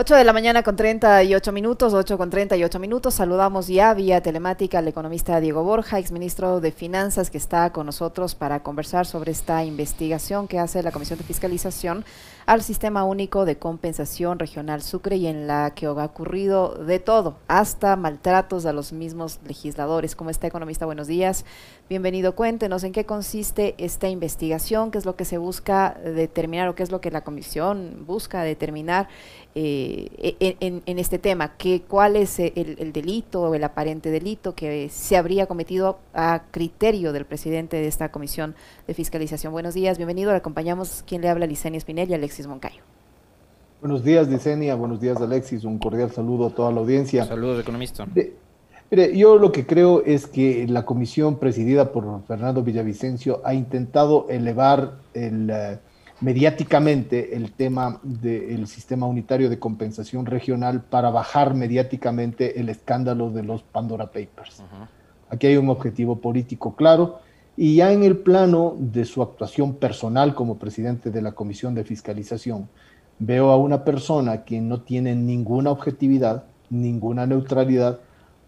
8 de la mañana con 38 minutos, 8 con 38 minutos. Saludamos ya vía telemática al economista Diego Borja, exministro de Finanzas, que está con nosotros para conversar sobre esta investigación que hace la Comisión de Fiscalización al Sistema Único de Compensación Regional Sucre y en la que ha ocurrido de todo, hasta maltratos a los mismos legisladores. ¿Cómo está, economista? Buenos días. Bienvenido. Cuéntenos en qué consiste esta investigación, qué es lo que se busca determinar o qué es lo que la Comisión busca determinar eh, e, en, en, este tema, que, cuál es el, el, delito o el aparente delito que se habría cometido a criterio del presidente de esta comisión de fiscalización. Buenos días, bienvenido, le acompañamos quien le habla, Licenia Espinel y Alexis Moncayo. Buenos días, Licenia, buenos días, Alexis, un cordial saludo a toda la audiencia. Saludos, economista. De, mire, yo lo que creo es que la comisión presidida por Fernando Villavicencio ha intentado elevar el... Uh, mediáticamente el tema del sistema unitario de compensación regional para bajar mediáticamente el escándalo de los Pandora Papers. Uh -huh. Aquí hay un objetivo político claro y ya en el plano de su actuación personal como presidente de la Comisión de Fiscalización, veo a una persona que no tiene ninguna objetividad, ninguna neutralidad,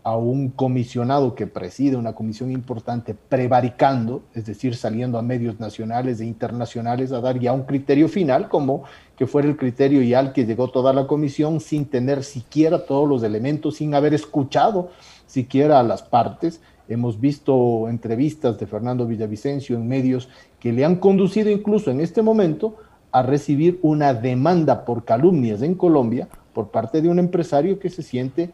a un comisionado que preside una comisión importante prevaricando, es decir, saliendo a medios nacionales e internacionales a dar ya un criterio final, como que fuera el criterio ya al que llegó toda la comisión sin tener siquiera todos los elementos, sin haber escuchado siquiera a las partes. Hemos visto entrevistas de Fernando Villavicencio en medios que le han conducido incluso en este momento a recibir una demanda por calumnias en Colombia por parte de un empresario que se siente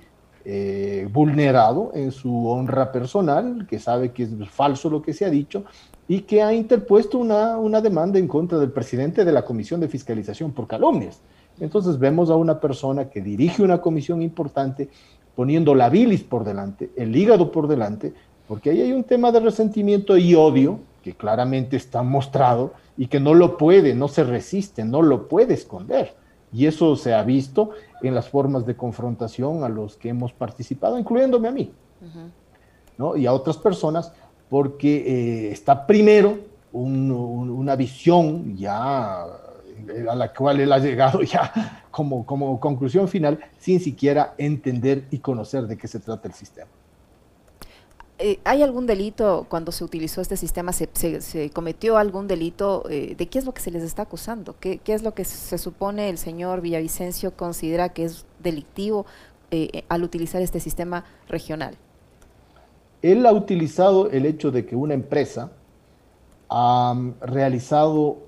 eh, vulnerado en su honra personal, que sabe que es falso lo que se ha dicho y que ha interpuesto una, una demanda en contra del presidente de la Comisión de Fiscalización por calumnias. Entonces vemos a una persona que dirige una comisión importante poniendo la bilis por delante, el hígado por delante, porque ahí hay un tema de resentimiento y odio que claramente está mostrado y que no lo puede, no se resiste, no lo puede esconder. Y eso se ha visto en las formas de confrontación a los que hemos participado, incluyéndome a mí. ¿no? y a otras personas, porque eh, está primero un, un, una visión ya a la cual él ha llegado ya como, como conclusión final, sin siquiera entender y conocer de qué se trata el sistema. Eh, ¿Hay algún delito cuando se utilizó este sistema? ¿Se, cometió algún delito? Eh, ¿De qué es lo que se les está acusando? ¿Qué, ¿Qué, es lo que se supone el señor Villavicencio considera que es delictivo eh, al utilizar este sistema regional? Él ha utilizado el hecho de que una empresa ha realizado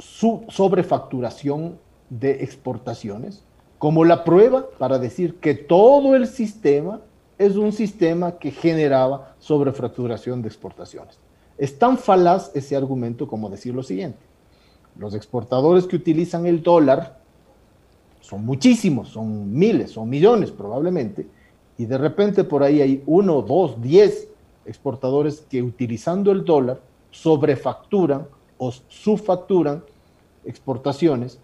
su sobrefacturación de exportaciones como la prueba para decir que todo el sistema es un sistema que generaba sobrefracturación de exportaciones. Es tan falaz ese argumento como decir lo siguiente. Los exportadores que utilizan el dólar son muchísimos, son miles, son millones probablemente, y de repente por ahí hay uno, dos, diez exportadores que utilizando el dólar sobrefacturan o subfacturan exportaciones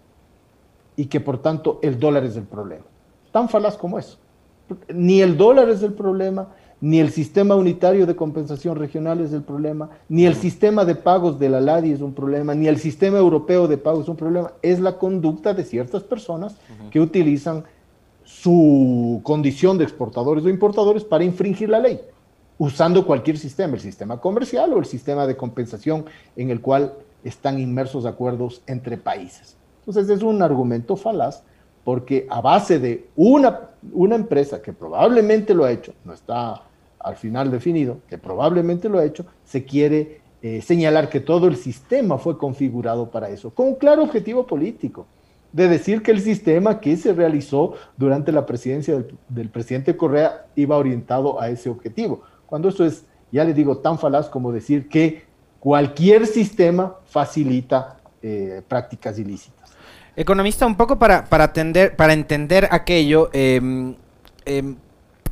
y que por tanto el dólar es el problema. Tan falaz como eso. Ni el dólar es el problema, ni el sistema unitario de compensación regional es el problema, ni el sistema de pagos de la LADI es un problema, ni el sistema europeo de pagos es un problema, es la conducta de ciertas personas uh -huh. que utilizan su condición de exportadores o importadores para infringir la ley, usando cualquier sistema, el sistema comercial o el sistema de compensación en el cual están inmersos acuerdos entre países. Entonces es un argumento falaz porque a base de una, una empresa que probablemente lo ha hecho, no está al final definido, que probablemente lo ha hecho, se quiere eh, señalar que todo el sistema fue configurado para eso, con un claro objetivo político, de decir que el sistema que se realizó durante la presidencia del, presidente Correa iba orientado a ese objetivo, cuando eso es, ya le digo, tan falaz como decir que cualquier sistema facilita eh, prácticas ilícitas. Economista, un poco para, para, atender, para entender aquello, eh, eh,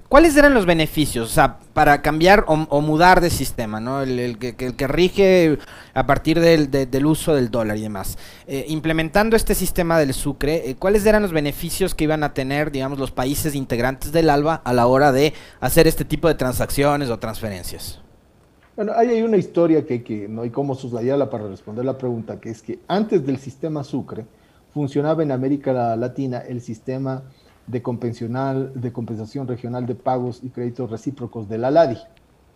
¿cuáles eran los beneficios? O sea, para cambiar o, mudar de sistema, ¿no? El, que, el que, rige a partir del, de, del, uso del dólar y demás. Eh, implementando este sistema del sucre, eh, ¿cuáles eran los beneficios que iban a tener, digamos, los países integrantes del ALBA a la hora de hacer este tipo de transacciones o transferencias? Bueno, ahí hay una historia que, que no hay cómo soslayarla para responder la pregunta, que es que antes del sistema sucre, funcionaba en América Latina el sistema de, de compensación regional de pagos y créditos recíprocos de la LADI.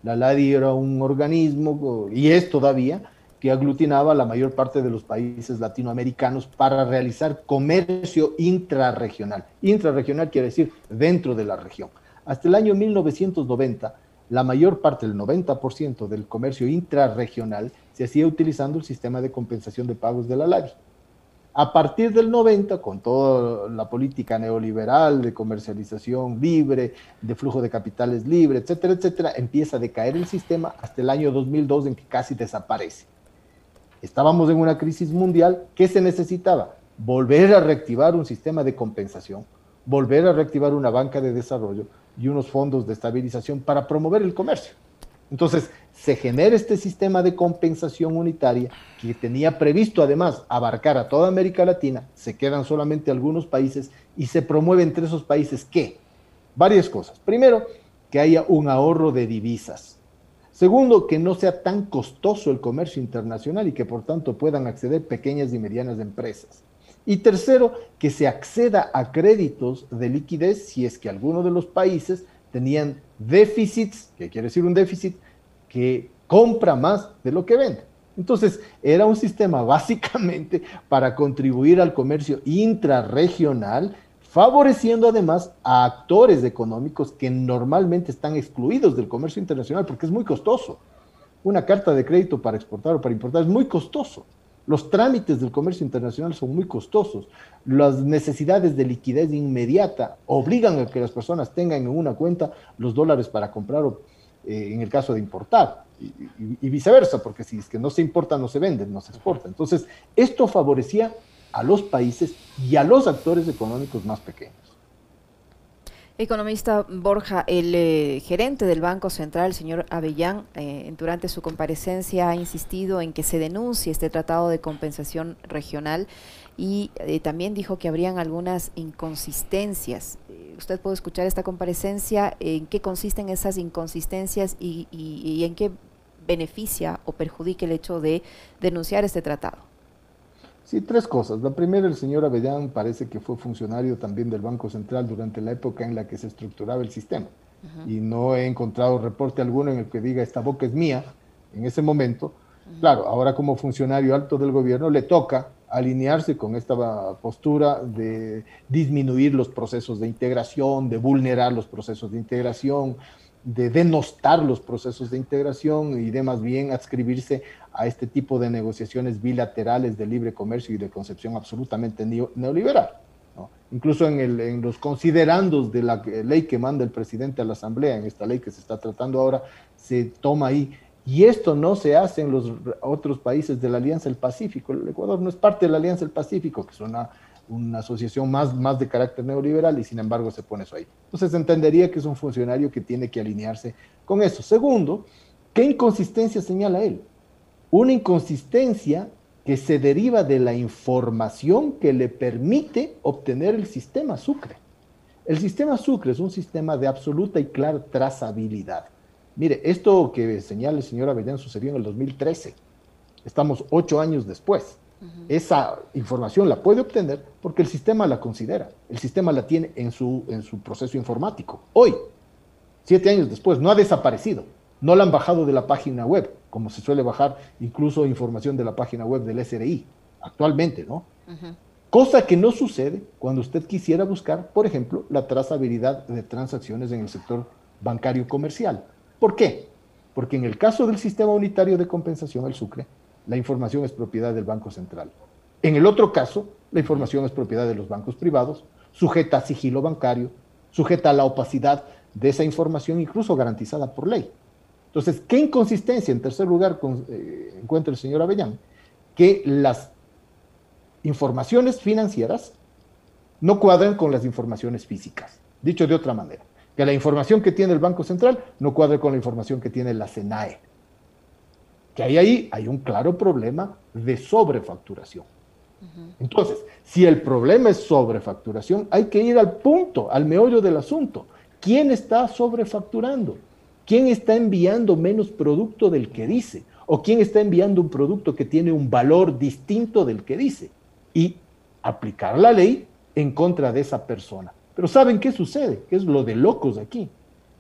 La LADI era un organismo, y es todavía, que aglutinaba a la mayor parte de los países latinoamericanos para realizar comercio intrarregional. Intrarregional quiere decir dentro de la región. Hasta el año 1990, la mayor parte, el 90% del comercio intrarregional se hacía utilizando el sistema de compensación de pagos de la LADI. A partir del 90, con toda la política neoliberal de comercialización libre, de flujo de capitales libre, etcétera, etcétera, empieza a decaer el sistema hasta el año 2002 en que casi desaparece. Estábamos en una crisis mundial. ¿Qué se necesitaba? Volver a reactivar un sistema de compensación, volver a reactivar una banca de desarrollo y unos fondos de estabilización para promover el comercio. Entonces, se genera este sistema de compensación unitaria que tenía previsto además abarcar a toda América Latina, se quedan solamente algunos países y se promueve entre esos países qué? Varias cosas. Primero, que haya un ahorro de divisas. Segundo, que no sea tan costoso el comercio internacional y que por tanto puedan acceder pequeñas y medianas empresas. Y tercero, que se acceda a créditos de liquidez si es que alguno de los países tenían déficits, que quiere decir un déficit, que compra más de lo que vende. Entonces, era un sistema básicamente para contribuir al comercio intrarregional, favoreciendo además a actores económicos que normalmente están excluidos del comercio internacional porque es muy costoso. Una carta de crédito para exportar o para importar es muy costoso. Los trámites del comercio internacional son muy costosos. Las necesidades de liquidez inmediata obligan a que las personas tengan en una cuenta los dólares para comprar eh, en el caso de importar y, viceversa, porque si es que no se importa, no se vende, no se exporta. Entonces, esto favorecía a los países y a los actores económicos más pequeños. Economista Borja, el eh, gerente del Banco Central, el señor Avellán, eh, durante su comparecencia ha insistido en que se denuncie este tratado de compensación regional y eh, también dijo que habrían algunas inconsistencias. usted puede escuchar esta comparecencia, en qué consisten esas inconsistencias y en qué beneficia o perjudica el hecho de denunciar este tratado. Sí, tres cosas. La primera, el señor Avellán parece que fue funcionario también del Banco Central durante la época en la que se estructuraba el sistema. Y no he encontrado reporte alguno en el que diga esta boca es mía en ese momento. Claro, ahora como funcionario alto del gobierno le toca alinearse con esta postura de disminuir los procesos de integración, de vulnerar los procesos de integración, de denostar los procesos de integración y de más bien adscribirse a este tipo de negociaciones bilaterales de libre comercio y de concepción absolutamente neoliberal. Incluso en, el, en, los considerandos de la ley que manda el presidente a la Asamblea, en esta ley que se está tratando ahora, se toma ahí. Y esto no se hace en los otros países de la Alianza del Pacífico. El Ecuador no es parte de la Alianza del Pacífico, que es una una asociación más, más de carácter neoliberal y sin embargo se pone eso ahí. Entonces entendería que es un funcionario que tiene que alinearse con eso. Segundo, ¿qué inconsistencia señala él? Una inconsistencia que se deriva de la información que le permite obtener el sistema Sucre. El sistema Sucre es un sistema de absoluta y clara trazabilidad. Mire, esto que señala el señor Avellán sucedió en el 2013. Estamos ocho años después. Esa información la puede obtener porque el sistema la considera, el sistema la tiene en su, en su proceso informático. Hoy, siete años después, no ha desaparecido, no la han bajado de la página web, como se suele bajar incluso información de la página web del SRI, actualmente, ¿no? Cosa que no sucede cuando usted quisiera buscar, por ejemplo, la trazabilidad de transacciones en el sector bancario comercial. ¿Por qué? Porque en el caso del sistema unitario de compensación, el SUCRE, la información es propiedad del Banco Central. En el otro caso, la información es propiedad de los bancos privados, sujeta a sigilo bancario, sujeta a la opacidad de esa información, incluso garantizada por ley. Entonces, ¿qué inconsistencia, en tercer lugar, eh, encuentra el señor Avellán? Que las informaciones financieras no cuadran con las informaciones físicas. Dicho de otra manera, que la información que tiene el Banco Central no cuadre con la información que tiene la SENAE que hay ahí, hay un claro problema de sobrefacturación. Entonces, si el problema es sobrefacturación, hay que ir al punto, al meollo del asunto. ¿Quién está sobrefacturando? ¿Quién está enviando menos producto del que dice? ¿O quién está enviando un producto que tiene un valor distinto del que dice? Y aplicar la ley en contra de esa persona. Pero ¿saben qué sucede? Que es lo de locos aquí.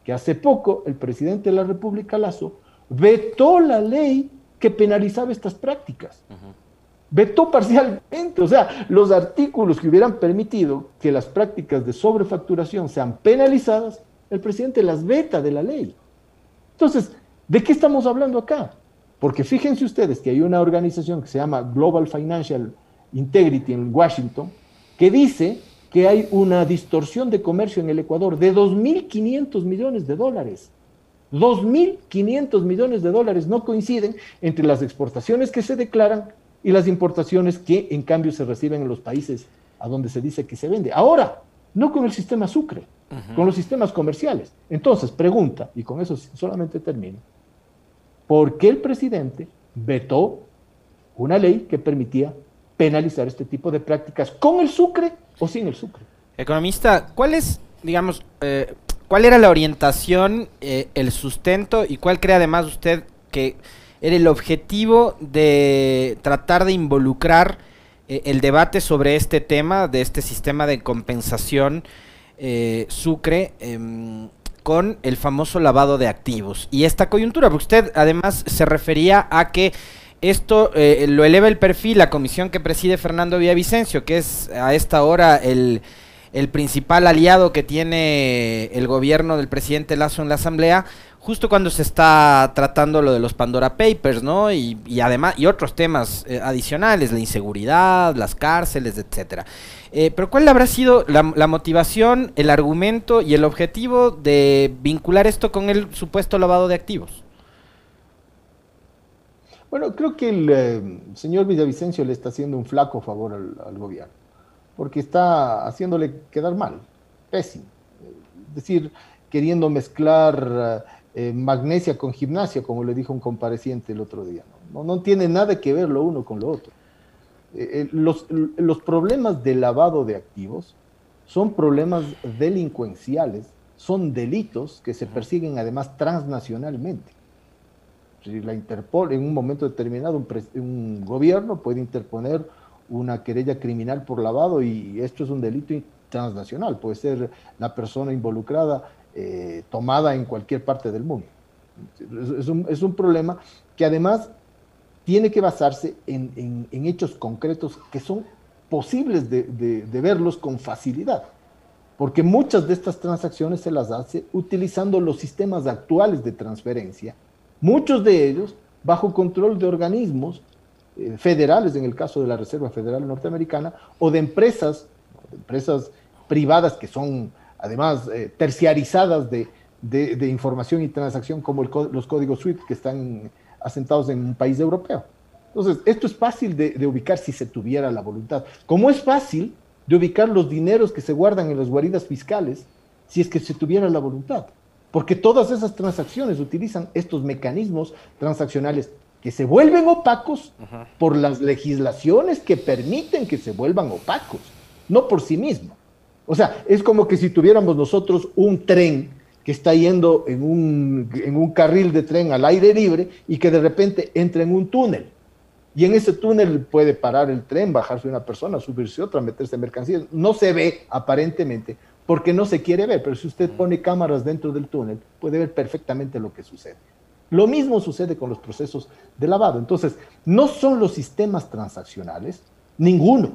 Que hace poco el presidente de la República, Lazo, vetó la ley que penalizaba estas prácticas. Vetó parcialmente, o sea, los artículos que hubieran permitido que las prácticas de sobrefacturación sean penalizadas, el presidente las veta de la ley. Entonces, ¿de qué estamos hablando acá? Porque fíjense ustedes que hay una organización que se llama Global Financial Integrity en Washington, que dice que hay una distorsión de comercio en el Ecuador de 2.500 millones de dólares. 2.500 millones de dólares no coinciden entre las exportaciones que se declaran y las importaciones que en cambio se reciben en los países a donde se dice que se vende. Ahora, no con el sistema Sucre, con los sistemas comerciales. Entonces, pregunta, y con eso solamente termino, ¿por qué el presidente vetó una ley que permitía penalizar este tipo de prácticas con el Sucre o sin el Sucre? Economista, ¿cuál es, digamos, eh, cuál era la orientación, eh, el sustento y cuál cree además usted que era el objetivo de tratar de involucrar eh, el debate sobre este tema, de este sistema de compensación Sucre? Em, con el famoso lavado de activos y esta coyuntura, porque usted además se refería a que esto eh, lo eleva el perfil la comisión que preside Fernando Villavicencio, que es a esta hora el, principal aliado que tiene el gobierno del presidente Lazo en la Asamblea, justo cuando se está tratando lo de los Pandora Papers, ¿no? Y, además, y otros temas eh, adicionales, la inseguridad, las cárceles, etcétera. Eh, pero ¿cuál habrá sido la, la, motivación, el argumento y el objetivo de vincular esto con el supuesto lavado de activos? Bueno, creo que el eh, señor Villavicencio le está haciendo un flaco favor al, gobierno, porque está haciéndole quedar mal, pésimo. Es decir, queriendo mezclar eh, magnesia con gimnasia, como le dijo un compareciente el otro día. No, no, tiene nada que ver lo uno con lo otro. Eh, los, los problemas de lavado de activos son problemas delincuenciales, son delitos que se persiguen además transnacionalmente la Interpol en un momento determinado, un, gobierno puede interponer una querella criminal por lavado y esto es un delito transnacional, puede ser la persona involucrada eh, tomada en cualquier parte del mundo. Es, un, problema que además tiene que basarse en, hechos concretos que son posibles de verlos con facilidad porque muchas de estas transacciones se las hace utilizando los sistemas actuales de transferencia muchos de ellos bajo control de organismos eh, federales, en el caso de la Reserva Federal Norteamericana, o de empresas, empresas privadas que son además eh, terciarizadas de, información y transacción, como los códigos SWIFT que están asentados en un país europeo. Entonces, esto es fácil de, de ubicar si se tuviera la voluntad. Como es fácil de ubicar los dineros que se guardan en las guaridas fiscales si es que se tuviera la voluntad porque todas esas transacciones utilizan estos mecanismos transaccionales que se vuelven opacos por las legislaciones que permiten que se vuelvan opacos, no por sí mismo. O sea, es como que si tuviéramos nosotros un tren que está yendo en un, en un carril de tren al aire libre y que de repente entra en un túnel. Y en ese túnel puede parar el tren, bajarse una persona, subirse otra, meterse mercancías. No se ve aparentemente, porque no se quiere ver, pero si usted pone cámaras dentro del túnel, puede ver perfectamente lo que sucede. Lo mismo sucede con los procesos de lavado. Entonces, no son los sistemas transaccionales, ninguno,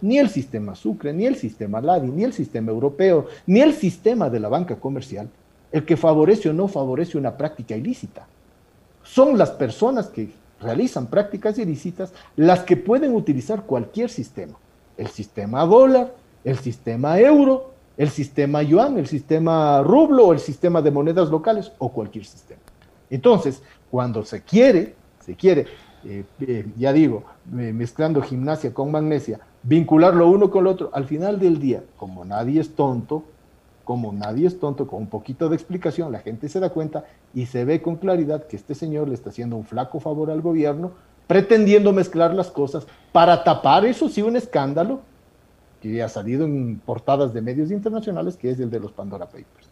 ni el sistema Sucre, ni el sistema LADI, ni el sistema europeo, ni el sistema de la banca comercial, el que favorece o no favorece una práctica ilícita. Son las personas que realizan prácticas ilícitas las que pueden utilizar cualquier sistema. El sistema dólar, el sistema euro, el sistema yuan, el sistema rublo el sistema de monedas locales o cualquier sistema. Entonces, cuando se quiere, se quiere, eh, eh, ya digo, mezclando gimnasia con magnesia, vincular lo uno con lo otro, al final del día, como nadie es tonto, como nadie es tonto, con un poquito de explicación, la gente se da cuenta y se ve con claridad que este señor le está haciendo un flaco favor al gobierno, pretendiendo mezclar las cosas para tapar, eso sí, un escándalo que ha salido en portadas de medios internacionales, que es el de los Pandora Papers.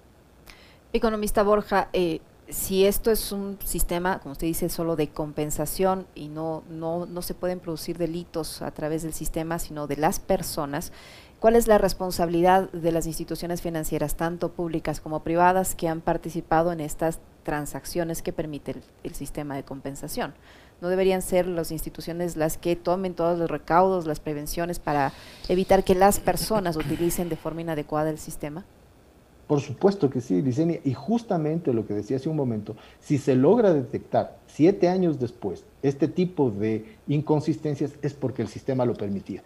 Economista Borja, eh, si esto es un sistema, como usted dice, solo de compensación y no, no, no se pueden producir delitos a través del sistema, sino de las personas, ¿Cuál es la responsabilidad de las instituciones financieras, tanto públicas como privadas, que han participado en estas transacciones que permite el, sistema de compensación? ¿No deberían ser las instituciones las que tomen todos los recaudos, las prevenciones para evitar que las personas utilicen de forma inadecuada el sistema? Por supuesto que sí, Licenia, y justamente lo que decía hace un momento, si se logra detectar siete años después este tipo de inconsistencias es porque el sistema lo permitía.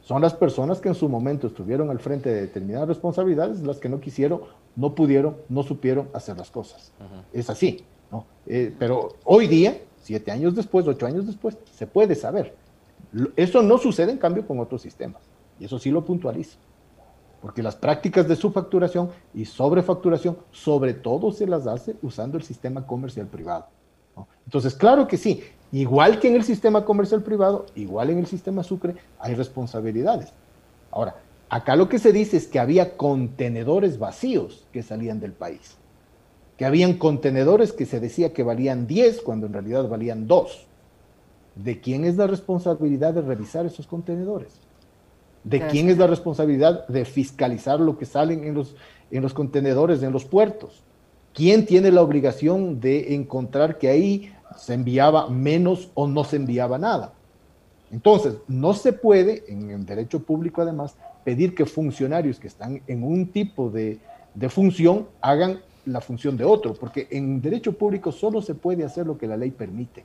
Son las personas que en su momento estuvieron al frente de determinadas responsabilidades las que no quisieron, no pudieron, no supieron hacer las cosas. Es así, ¿no? Eh, pero hoy día, siete años después, ocho años después, se puede saber. Eso no sucede en cambio con otros sistemas, y eso sí lo puntualizo porque las prácticas de subfacturación y sobrefacturación sobre todo se las hace usando el sistema comercial privado. Entonces, claro que sí, igual que en el sistema comercial privado, igual en el sistema Sucre, hay responsabilidades. Ahora, acá lo que se dice es que había contenedores vacíos que salían del país, que habían contenedores que se decía que valían 10 cuando en realidad valían 2. ¿De quién es la responsabilidad de revisar esos contenedores? ¿De quién es la responsabilidad de fiscalizar lo que salen en los, en los contenedores, en los puertos? ¿Quién tiene la obligación de encontrar que ahí se enviaba menos o no se enviaba nada? Entonces, no se puede, en el derecho público además, pedir que funcionarios que están en un tipo de, de función hagan la función de otro, porque en derecho público solo se puede hacer lo que la ley permite.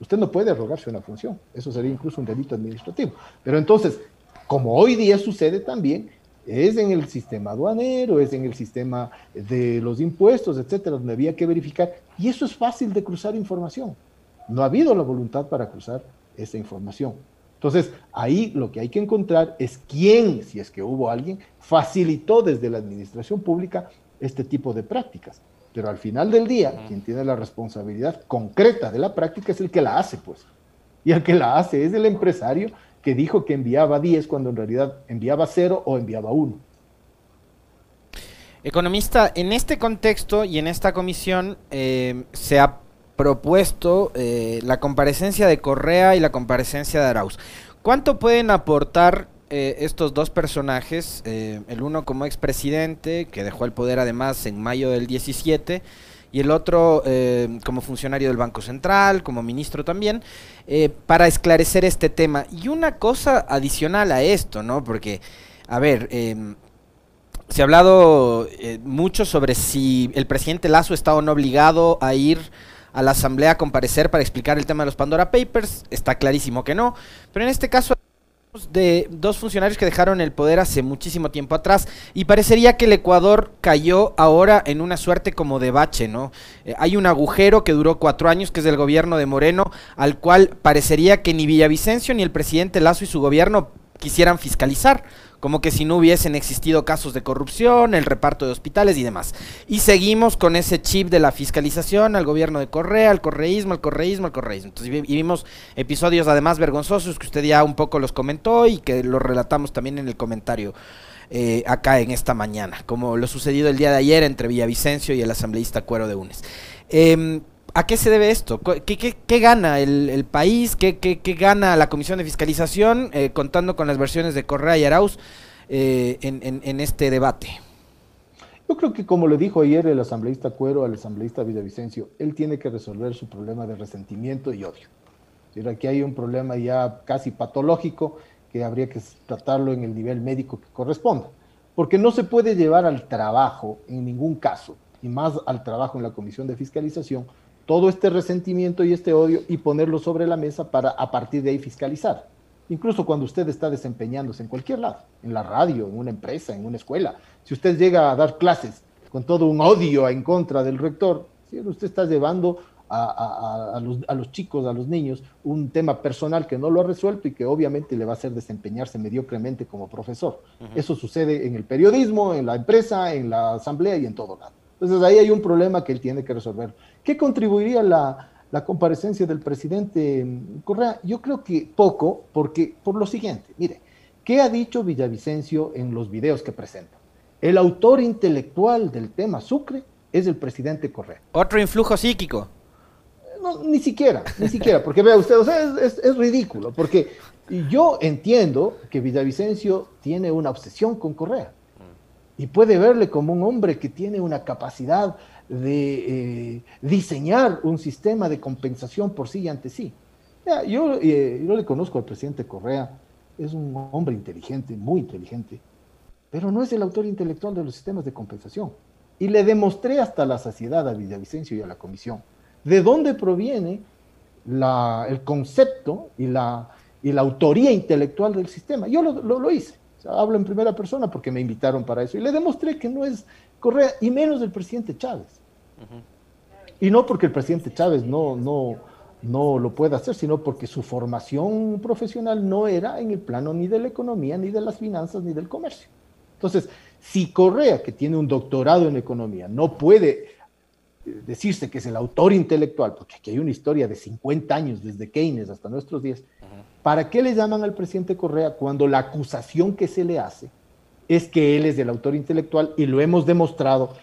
Usted no puede arrogarse una función, eso sería incluso un delito administrativo. Pero entonces, como hoy día sucede también, es en el sistema aduanero, es en el sistema de los impuestos, etcétera, donde había que verificar. Y eso es fácil de cruzar información. No ha habido la voluntad para cruzar esa información. Entonces, ahí lo que hay que encontrar es quién, si es que hubo alguien, facilitó desde la administración pública este tipo de prácticas. Pero al final del día, quien tiene la responsabilidad concreta de la práctica es el que la hace, pues. Y el que la hace es el empresario que dijo que enviaba 10 cuando en realidad enviaba 0 o enviaba 1. Economista, en este contexto y en esta comisión eh, se ha propuesto eh, la comparecencia de Correa y la comparecencia de Arauz. ¿Cuánto pueden aportar eh, estos dos personajes? el uno como expresidente, que dejó el poder además en mayo del 17, y el otro eh, como funcionario del Banco Central, como ministro también, eh, para esclarecer este tema. Y una cosa adicional a esto, ¿no? Porque, a ver, em, se ha hablado eh, mucho sobre si el presidente Lazo está o no obligado a ir a la asamblea a comparecer para explicar el tema de los Pandora Papers. Está clarísimo que no. Pero en este caso de dos funcionarios que dejaron el poder hace muchísimo tiempo atrás y parecería que el Ecuador cayó ahora en una suerte como de bache, ¿no? Eh, hay un agujero que duró cuatro años, que es del gobierno de Moreno, al cual parecería que ni Villavicencio ni el presidente Lazo y su gobierno quisieran fiscalizar como que si no hubiesen existido casos de corrupción, el reparto de hospitales y demás. Y seguimos con ese chip de la fiscalización al gobierno de Correa, al correísmo, al correísmo, al correísmo. Entonces, y vimos episodios además vergonzosos que usted ya un poco los comentó y que los relatamos también en el comentario. Eh, acá en esta mañana, como lo sucedido el día de ayer entre Villavicencio y el asambleísta Cuero de Unes. Eh, ¿A qué se debe esto? ¿Qué, gana el, país? ¿Qué, gana la Comisión de Fiscalización eh, contando con las versiones de Correa y Arauz eh, en, este debate? Yo creo que como le dijo ayer el asambleísta Cuero al asambleísta Villavicencio, él tiene que resolver su problema de resentimiento y odio. Aquí hay un problema ya casi patológico que habría que tratarlo en el nivel médico que corresponda. Porque no se puede llevar al trabajo en ningún caso, y más al trabajo en la Comisión de Fiscalización, todo este resentimiento y este odio y ponerlo sobre la mesa para a partir de ahí fiscalizar. Incluso cuando usted está desempeñándose en cualquier lado, en la radio, en una empresa, en una escuela, si usted llega a dar clases con todo un odio en contra del rector, usted está llevando a, los, chicos, a los niños, un tema personal que no lo ha resuelto y que obviamente le va a hacer desempeñarse mediocremente como profesor. Eso sucede en el periodismo, en la empresa, en la asamblea y en todo lado. Entonces ahí hay un problema que él tiene que resolver. ¿Qué contribuiría la, comparecencia del presidente Correa? Yo creo que poco, porque por lo siguiente, mire, ¿qué ha dicho Villavicencio en los videos que presenta? El autor intelectual del tema Sucre es el presidente Correa. Otro influjo psíquico. No, ni siquiera, ni siquiera, porque vea usted, o sea, es, ridículo, porque yo entiendo que Villavicencio tiene una obsesión con Correa y puede verle como un hombre que tiene una capacidad de eh, diseñar un sistema de compensación por sí y ante sí. yo, eh, yo le conozco al presidente Correa, es un hombre inteligente, muy inteligente, pero no es el autor intelectual de los sistemas de compensación. Y le demostré hasta la saciedad a Villavicencio y a la comisión de dónde proviene el concepto y la autoría intelectual del sistema. Yo lo, hice. Hablo en primera persona porque me invitaron para eso. Y le demostré que no es Correa, y menos del presidente Chávez. Y no porque el presidente Chávez no, no, no lo pueda hacer, sino porque su formación profesional no era en el plano ni de la economía, ni de las finanzas, ni del comercio. Entonces, si Correa, que tiene un doctorado en economía, no puede eh, decirse que es el autor intelectual, porque aquí hay una historia de 50 años, desde Keynes hasta nuestros días, ¿para qué le llaman al presidente Correa cuando la acusación que se le hace es que él es el autor intelectual y lo hemos demostrado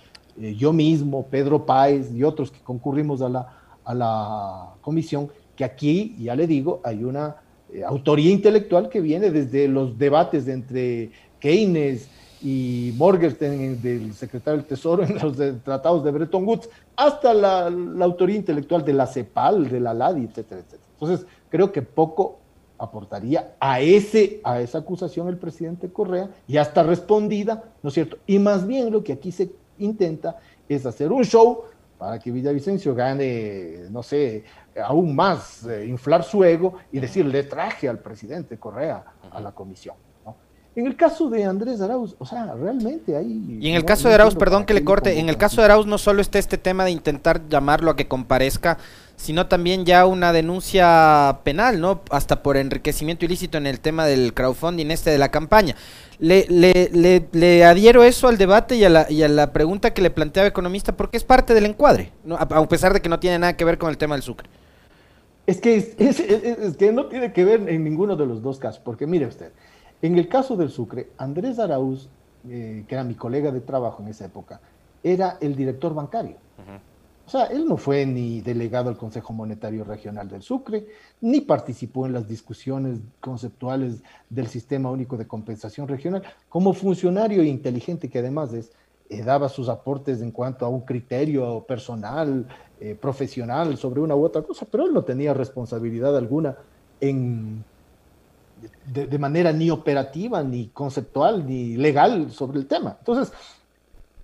eh, yo mismo, Pedro Páez y otros que concurrimos a la, a la comisión, que aquí, ya le digo, hay una eh, autoría intelectual que viene desde los debates entre Keynes, y Morgenstern del secretario del Tesoro en los tratados de Bretton Woods, hasta la, autoría intelectual de la CEPAL, de la LADI, etcétera, etcétera. Entonces, creo que poco aportaría a, ese, a esa acusación el presidente Correa, y hasta respondida, ¿no es cierto? Y más bien lo que aquí se intenta es hacer un show para que Villavicencio gane, no sé, aún más, eh, inflar su ego y decir, le traje al presidente Correa a la comisión. En el caso de Andrés Arauz, o sea, realmente hay... Y en el caso de Arauz, perdón que le corte, en el caso de Arauz no solo está este tema de intentar llamarlo a que comparezca, sino también ya una denuncia penal, ¿no? Hasta por enriquecimiento ilícito en el tema del crowdfunding este de la campaña. Le, le, le, adhiero eso al debate y a, la, y a la pregunta que le planteaba Economista, porque es parte del encuadre, ¿no? a, pesar de que no tiene nada que ver con el tema del Sucre. Es que, es que no tiene que ver en ninguno de los dos casos, porque mire usted, en el caso del Sucre, Andrés Arauz, eh, que era mi colega de trabajo en esa época, era el director bancario. O sea, él no fue ni delegado al Consejo Monetario Regional del Sucre, ni participó en las discusiones conceptuales del Sistema Único de Compensación Regional. Como funcionario inteligente que además es, eh, daba sus aportes en cuanto a un criterio personal, eh, profesional sobre una u otra cosa, pero él no tenía responsabilidad alguna en de, manera ni operativa, ni conceptual, ni legal sobre el tema. Entonces,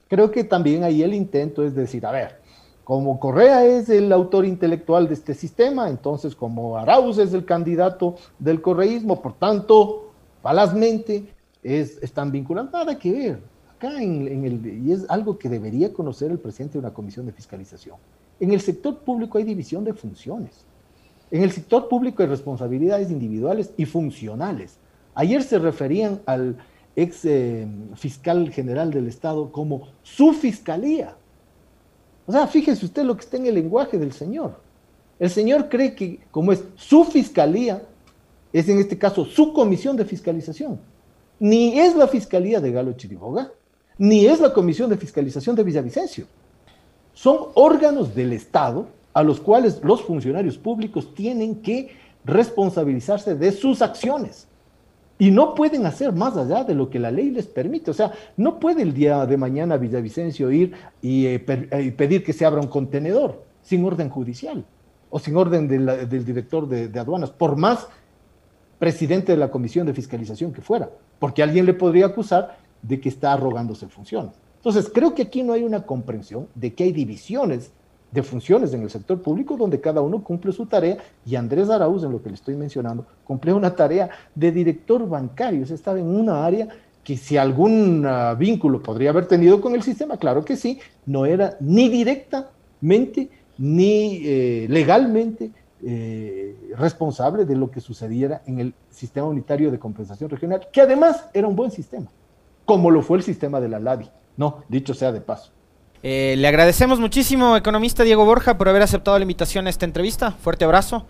creo que también ahí el intento es decir, a ver, como Correa es el autor intelectual de este sistema, entonces como Arauz es el candidato del correísmo, por tanto, falazmente es, están vinculados, nada que ver. Acá en el, y es algo que debería conocer el presidente de una comisión de fiscalización. En el sector público hay división de funciones. En el sector público hay responsabilidades individuales y funcionales. Ayer se referían al ex eh, fiscal general del Estado como su fiscalía. O sea, fíjese usted lo que está en el lenguaje del señor. El señor cree que como es su fiscalía, es en este caso su comisión de fiscalización. Ni es la fiscalía de Galo Chiriboga, ni es la comisión de fiscalización de Villavicencio. Son órganos del Estado a los cuales los funcionarios públicos tienen que responsabilizarse de sus acciones. Y no pueden hacer más allá de lo que la ley les permite. O sea, no puede el día de mañana Villavicencio ir y, eh, eh, pedir que se abra un contenedor sin orden judicial o sin orden del director de, de aduanas, por más presidente de la comisión de fiscalización que fuera, porque alguien le podría acusar de que está arrogándose funciones. Entonces, creo que aquí no hay una comprensión de que hay divisiones de funciones en el sector público donde cada uno cumple su tarea y Andrés Arauz, en lo que le estoy mencionando, cumple una tarea de director bancario, o estaba en una área que si algún ah, vínculo podría haber tenido con el sistema, claro que sí, no era ni directamente ni eh, legalmente eh, responsable de lo que sucediera en el sistema unitario de compensación regional, que además era un buen sistema, como lo fue el sistema de la LADI, no, dicho sea de paso. Eh, le agradecemos muchísimo, economista Diego Borja, por haber aceptado la invitación a esta entrevista. Fuerte abrazo